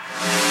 Yeah.